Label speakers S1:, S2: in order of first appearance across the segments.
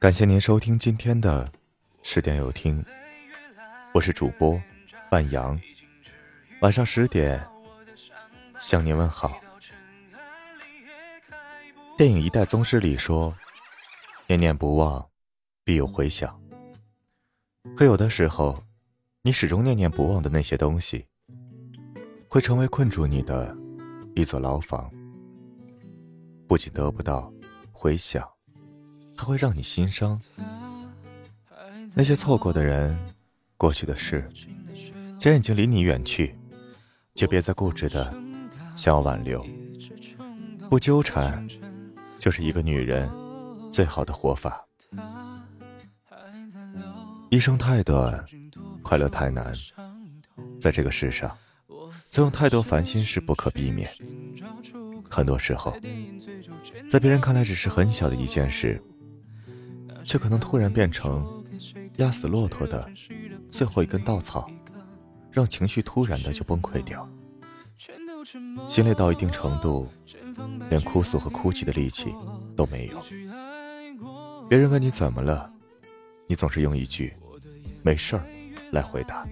S1: 感谢您收听今天的十点有听，我是主播半阳，晚上十点向您问好。电影《一代宗师》里说：“念念不忘，必有回响。”可有的时候，你始终念念不忘的那些东西，会成为困住你的一座牢房，不仅得不到回响。它会让你心伤。那些错过的人、过去的事，既然已经离你远去，就别再固执的想要挽留。不纠缠，就是一个女人最好的活法。一生太短，快乐太难。在这个世上，总有太多烦心事不可避免。很多时候，在别人看来只是很小的一件事。却可能突然变成压死骆驼的最后一根稻草，让情绪突然的就崩溃掉。心累到一定程度，连哭诉和哭泣的力气都没有。别人问你怎么了，你总是用一句“没事儿”来回答，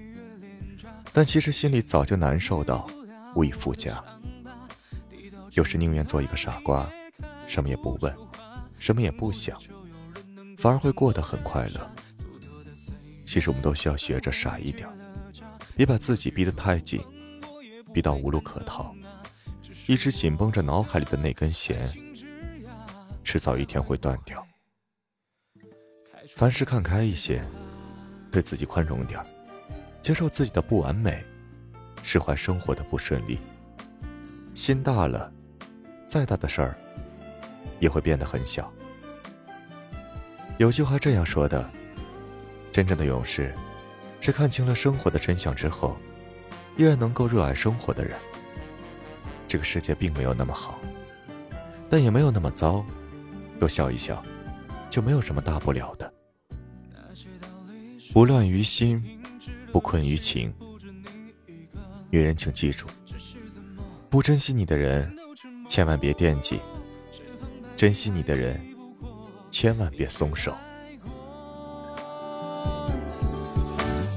S1: 但其实心里早就难受到无以复加。有时宁愿做一个傻瓜，什么也不问，什么也不想。反而会过得很快乐。其实我们都需要学着傻一点，别把自己逼得太紧，逼到无路可逃，一直紧绷着脑海里的那根弦，迟早一天会断掉。凡事看开一些，对自己宽容点，接受自己的不完美，释怀生活的不顺利。心大了，再大的事儿也会变得很小。有句话这样说的：“真正的勇士，是看清了生活的真相之后，依然能够热爱生活的人。”这个世界并没有那么好，但也没有那么糟，多笑一笑，就没有什么大不了的。不乱于心，不困于情。女人，请记住，不珍惜你的人，千万别惦记；珍惜你的人。千万别松手。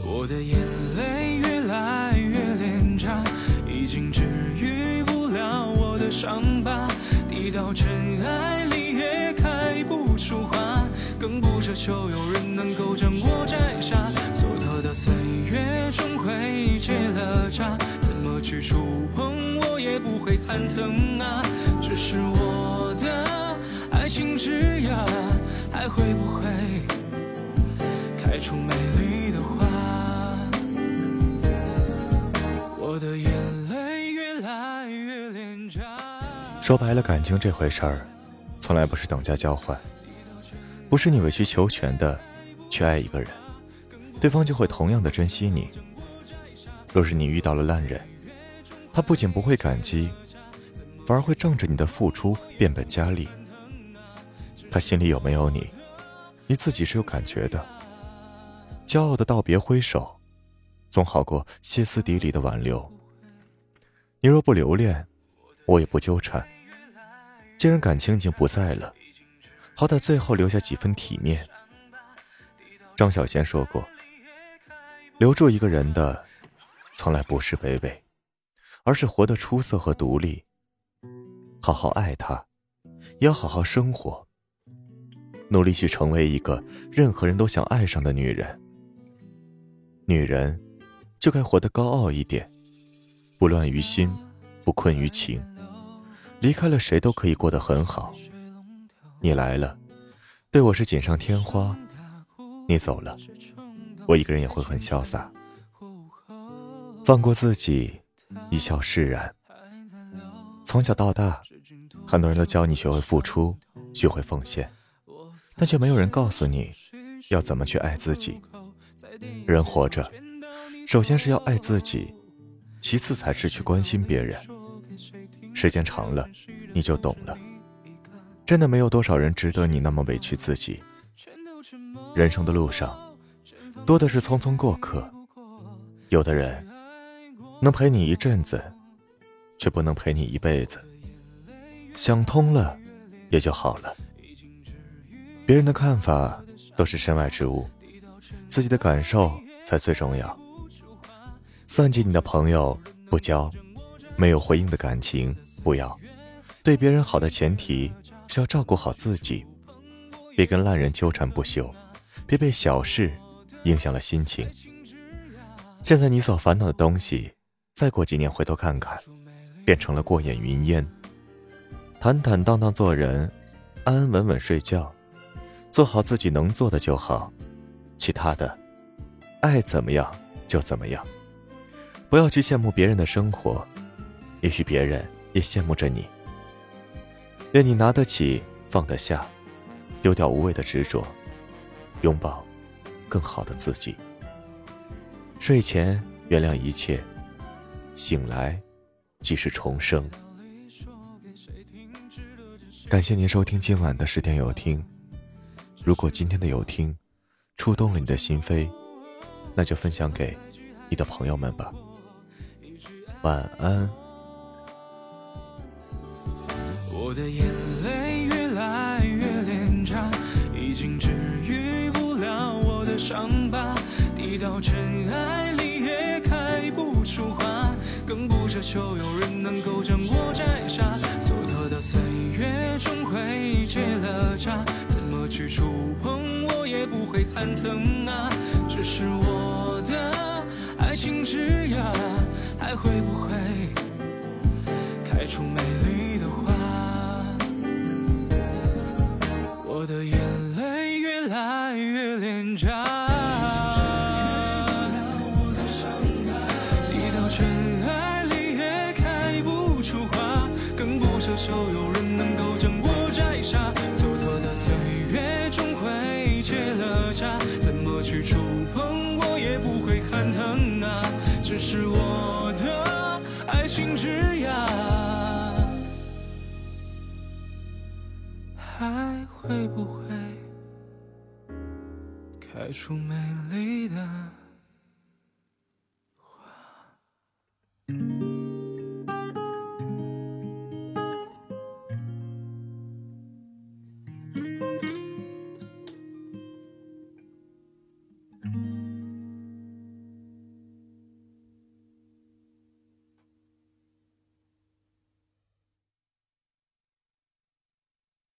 S2: 我的眼泪越来越廉价，已经治愈不了我的伤疤。滴到尘埃里也开不出花，更不奢求有人能够将我摘下。蹉跎的岁月终会结了痂，怎么去触碰我也不会喊疼啊。只是我的。情之芽还会不会开出美丽的花？我的眼泪越来越廉价。
S1: 说白了，感情这回事儿，从来不是等价交换，不是你委曲求全的去爱一个人，对方就会同样的珍惜你。若是你遇到了烂人，他不仅不会感激，反而会仗着你的付出变本加厉。他心里有没有你，你自己是有感觉的。骄傲的道别挥手，总好过歇斯底里的挽留。你若不留恋，我也不纠缠。既然感情已经不在了，好歹最后留下几分体面。张小娴说过：“留住一个人的，从来不是卑微，而是活得出色和独立。好好爱他，也要好好生活。”努力去成为一个任何人都想爱上的女人。女人，就该活得高傲一点，不乱于心，不困于情。离开了谁都可以过得很好。你来了，对我是锦上添花；你走了，我一个人也会很潇洒。放过自己，一笑释然。从小到大，很多人都教你学会付出，学会奉献。但却没有人告诉你，要怎么去爱自己。人活着，首先是要爱自己，其次才是去关心别人。时间长了，你就懂了。真的没有多少人值得你那么委屈自己。人生的路上，多的是匆匆过客。有的人能陪你一阵子，却不能陪你一辈子。想通了，也就好了。别人的看法都是身外之物，自己的感受才最重要。算计你的朋友不交，没有回应的感情不要。对别人好的前提是要照顾好自己，别跟烂人纠缠不休，别被小事影响了心情。现在你所烦恼的东西，再过几年回头看看，变成了过眼云烟。坦坦荡荡做人，安安稳稳睡觉，做好自己能做的就好，其他的，爱怎么样就怎么样。不要去羡慕别人的生活，也许别人也羡慕着你。愿你拿得起，放得下，丢掉无谓的执着，拥抱更好的自己。睡前原谅一切，醒来即是重生。感谢您收听今晚的十点有听。如果今天的有听触动了你的心扉，那就分享给你的朋友们吧。晚安。
S2: 我的眼泪越来越廉价，已经治愈不了我的伤疤。滴到尘埃里也开不出花，更不奢求有人能够将我摘下。蹉跎的岁月终会结了痂，去触碰我也不会喊疼啊。只是我的爱情枝桠，还会不会开出美丽的花？我的眼泪越来越廉价。不会开出美丽的花？